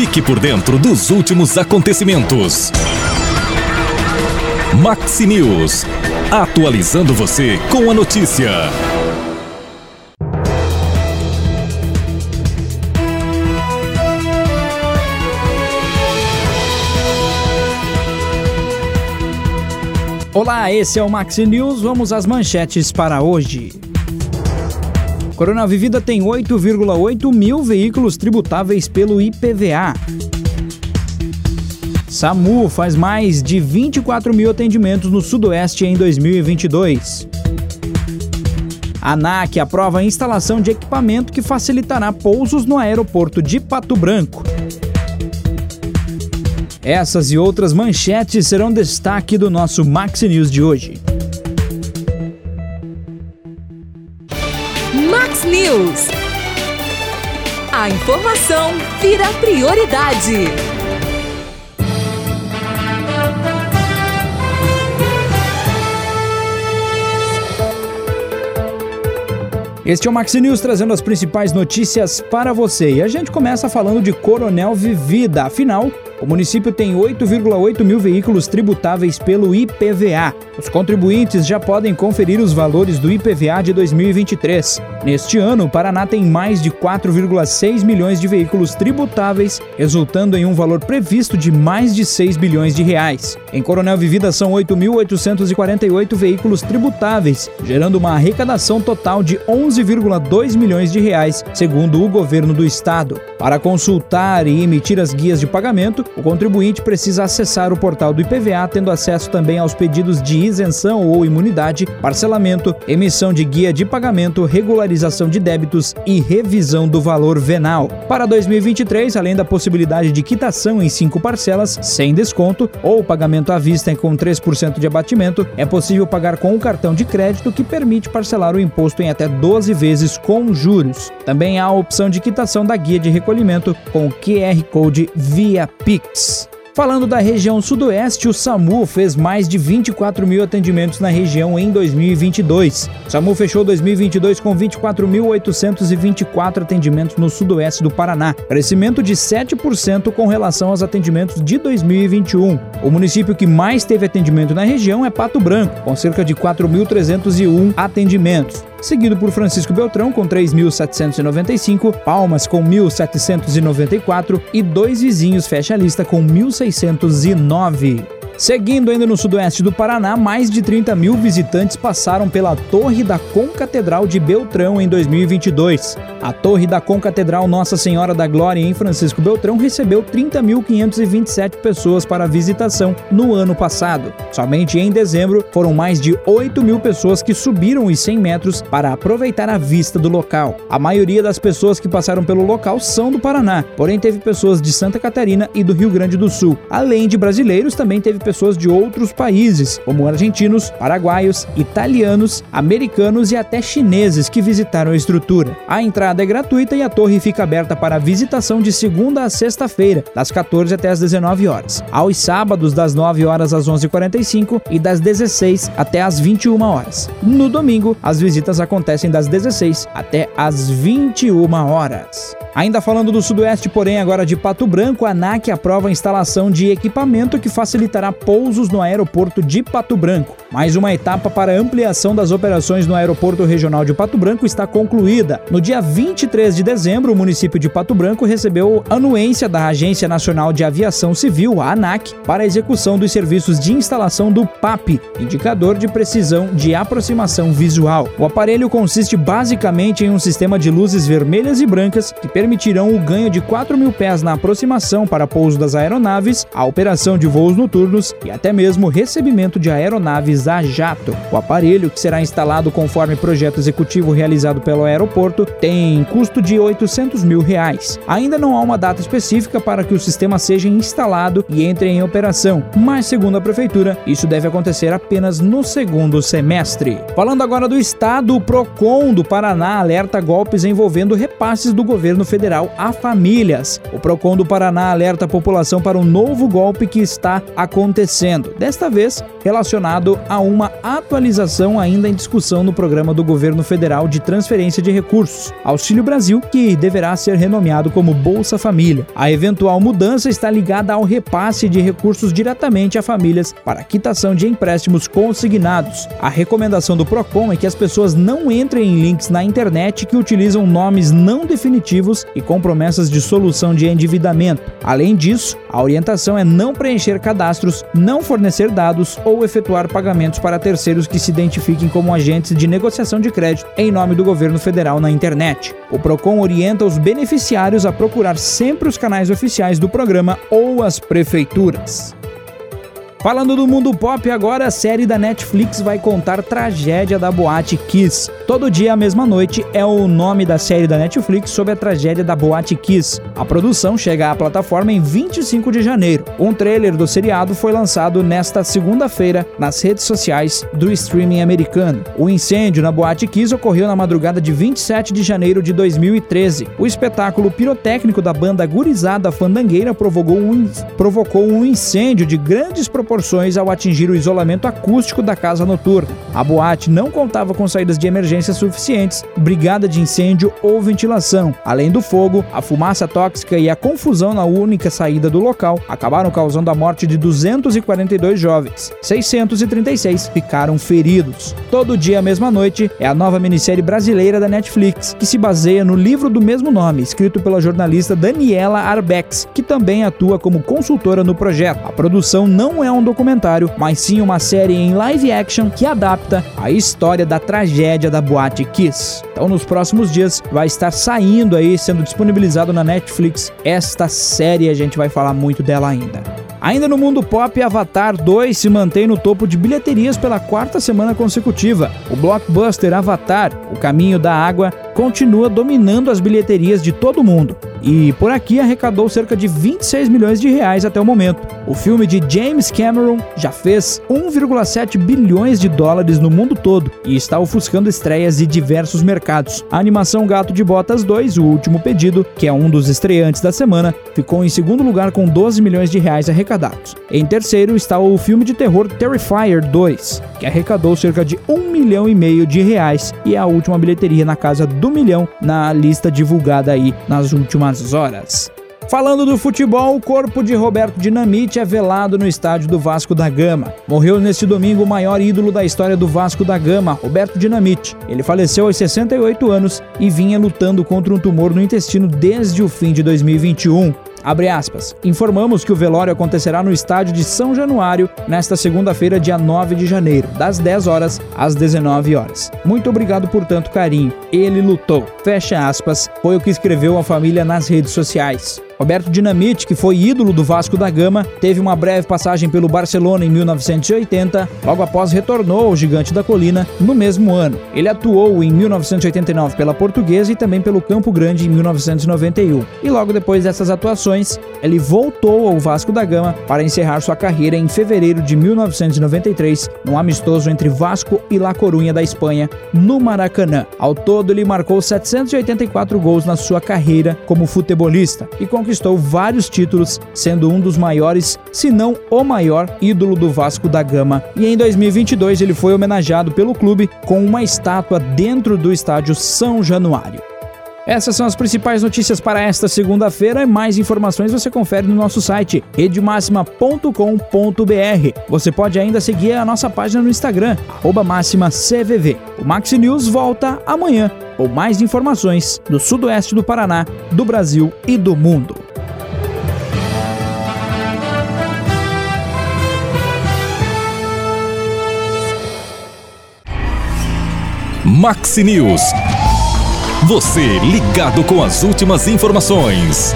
Fique por dentro dos últimos acontecimentos. Maxi News. Atualizando você com a notícia. Olá, esse é o Maxi News. Vamos às manchetes para hoje. Corona Vivida tem 8,8 mil veículos tributáveis pelo IPVA. SAMU faz mais de 24 mil atendimentos no Sudoeste em 2022. ANAC aprova a instalação de equipamento que facilitará pousos no aeroporto de Pato Branco. Essas e outras manchetes serão destaque do nosso Max News de hoje. Max News. A informação vira prioridade. Este é o Max News trazendo as principais notícias para você. E a gente começa falando de Coronel Vivida. Afinal, o município tem 8,8 mil veículos tributáveis pelo IPVA. Os contribuintes já podem conferir os valores do IPVA de 2023. Neste ano, o Paraná tem mais de 4,6 milhões de veículos tributáveis, resultando em um valor previsto de mais de 6 bilhões de reais. Em Coronel Vivida são 8.848 veículos tributáveis, gerando uma arrecadação total de 11,2 milhões de reais, segundo o governo do estado. Para consultar e emitir as guias de pagamento, o contribuinte precisa acessar o portal do IPVA, tendo acesso também aos pedidos de isenção ou imunidade, parcelamento, emissão de guia de pagamento, regularização de débitos e revisão do valor venal. Para 2023, além da possibilidade de quitação em cinco parcelas, sem desconto, ou pagamento à vista com 3% de abatimento, é possível pagar com o cartão de crédito que permite parcelar o imposto em até 12 vezes com juros. Também há a opção de quitação da guia de recolhimento com o QR Code via Pix. Falando da região sudoeste, o SAMU fez mais de 24 mil atendimentos na região em 2022. O SAMU fechou 2022 com 24.824 atendimentos no sudoeste do Paraná, crescimento de 7% com relação aos atendimentos de 2021. O município que mais teve atendimento na região é Pato Branco, com cerca de 4.301 atendimentos seguido por Francisco Beltrão com 3.795, Palmas com 1.794 e dois vizinhos fecha a lista com 1.609. Seguindo ainda no sudoeste do Paraná, mais de 30 mil visitantes passaram pela Torre da Concatedral de Beltrão em 2022. A Torre da Concatedral Nossa Senhora da Glória em Francisco Beltrão recebeu 30.527 pessoas para visitação no ano passado. Somente em dezembro foram mais de 8 mil pessoas que subiram os 100 metros para aproveitar a vista do local. A maioria das pessoas que passaram pelo local são do Paraná, porém teve pessoas de Santa Catarina e do Rio Grande do Sul. Além de brasileiros, também teve pessoas de outros países, como argentinos, paraguaios, italianos, americanos e até chineses que visitaram a estrutura. A entrada é gratuita e a torre fica aberta para visitação de segunda a sexta-feira, das 14 até as 19 horas. Aos sábados, das 9 horas às 11h45 e das 16 até as 21 horas. No domingo, as visitas acontecem das 16 até as 21 horas. Ainda falando do Sudoeste, porém, agora de Pato Branco, a ANAC aprova a instalação de equipamento que facilitará pousos no aeroporto de Pato Branco. Mais uma etapa para ampliação das operações no Aeroporto Regional de Pato Branco está concluída. No dia 23 de dezembro, o município de Pato Branco recebeu anuência da Agência Nacional de Aviação Civil, a ANAC, para a execução dos serviços de instalação do PAP, indicador de precisão de aproximação visual. O aparelho consiste basicamente em um sistema de luzes vermelhas e brancas que permitirão o ganho de 4 mil pés na aproximação para pouso das aeronaves, a operação de voos noturnos e até mesmo recebimento de aeronaves a jato. O aparelho, que será instalado conforme projeto executivo realizado pelo aeroporto, tem custo de 800 mil reais. Ainda não há uma data específica para que o sistema seja instalado e entre em operação, mas segundo a prefeitura, isso deve acontecer apenas no segundo semestre. Falando agora do estado, o Procon do Paraná alerta golpes envolvendo repasses do governo federal a famílias. O Procon do Paraná alerta a população para um novo golpe que está acontecendo, desta vez relacionado a uma atualização ainda em discussão no programa do governo federal de transferência de recursos, Auxílio Brasil, que deverá ser renomeado como Bolsa Família. A eventual mudança está ligada ao repasse de recursos diretamente a famílias para quitação de empréstimos consignados. A recomendação do Procon é que as pessoas não entrem em links na internet que utilizam nomes não definitivos e com promessas de solução de endividamento. Além disso, a orientação é não preencher cadastros, não fornecer dados ou efetuar pagamentos para terceiros que se identifiquem como agentes de negociação de crédito em nome do governo federal na internet. O Procon orienta os beneficiários a procurar sempre os canais oficiais do programa ou as prefeituras. Falando do mundo pop, agora a série da Netflix vai contar tragédia da boate Kiss. Todo dia à mesma noite é o nome da série da Netflix sobre a tragédia da boate Kiss. A produção chega à plataforma em 25 de janeiro. Um trailer do seriado foi lançado nesta segunda-feira nas redes sociais do streaming americano. O incêndio na boate Kiss ocorreu na madrugada de 27 de janeiro de 2013. O espetáculo pirotécnico da banda Gurizada Fandangueira provocou um, provocou um incêndio de grandes proporções proporções ao atingir o isolamento acústico da casa noturna. A boate não contava com saídas de emergência suficientes, brigada de incêndio ou ventilação. Além do fogo, a fumaça tóxica e a confusão na única saída do local acabaram causando a morte de 242 jovens. 636 ficaram feridos. Todo dia, mesma noite, é a nova minissérie brasileira da Netflix, que se baseia no livro do mesmo nome, escrito pela jornalista Daniela Arbex, que também atua como consultora no projeto. A produção não é um um documentário, mas sim uma série em live action que adapta a história da tragédia da boate Kiss. Então, nos próximos dias vai estar saindo aí, sendo disponibilizado na Netflix esta série, a gente vai falar muito dela ainda. Ainda no mundo pop, Avatar 2 se mantém no topo de bilheterias pela quarta semana consecutiva. O blockbuster Avatar, O Caminho da Água, continua dominando as bilheterias de todo mundo e por aqui arrecadou cerca de 26 milhões de reais até o momento. O filme de James Cameron já fez 1,7 bilhões de dólares no mundo todo e está ofuscando estreias de diversos mercados. A animação Gato de Botas 2, o último pedido, que é um dos estreantes da semana, ficou em segundo lugar com 12 milhões de reais arrecadados. Em terceiro está o filme de terror Terrifier 2, que arrecadou cerca de 1 milhão e meio de reais e é a última bilheteria na casa do milhão na lista divulgada aí nas últimas horas. Falando do futebol, o corpo de Roberto Dinamite é velado no estádio do Vasco da Gama. Morreu neste domingo o maior ídolo da história do Vasco da Gama, Roberto Dinamite. Ele faleceu aos 68 anos e vinha lutando contra um tumor no intestino desde o fim de 2021. Abre aspas. Informamos que o velório acontecerá no estádio de São Januário nesta segunda-feira, dia 9 de janeiro, das 10 horas às 19 horas. Muito obrigado por tanto carinho. Ele lutou. Fecha aspas. Foi o que escreveu a família nas redes sociais. Roberto Dinamite, que foi ídolo do Vasco da Gama, teve uma breve passagem pelo Barcelona em 1980, logo após retornou ao Gigante da Colina no mesmo ano. Ele atuou em 1989 pela Portuguesa e também pelo Campo Grande em 1991. E logo depois dessas atuações, ele voltou ao Vasco da Gama para encerrar sua carreira em fevereiro de 1993, num amistoso entre Vasco e La Corunha da Espanha, no Maracanã. Ao todo, ele marcou 784 gols na sua carreira como futebolista e conquistou conquistou vários títulos, sendo um dos maiores, se não o maior, ídolo do Vasco da Gama. E em 2022 ele foi homenageado pelo clube com uma estátua dentro do estádio São Januário. Essas são as principais notícias para esta segunda-feira mais informações você confere no nosso site redemaxima.com.br. Você pode ainda seguir a nossa página no Instagram, máximacvv. O Maxi News volta amanhã ou mais informações do sudoeste do Paraná, do Brasil e do mundo. Maxi News. Você ligado com as últimas informações.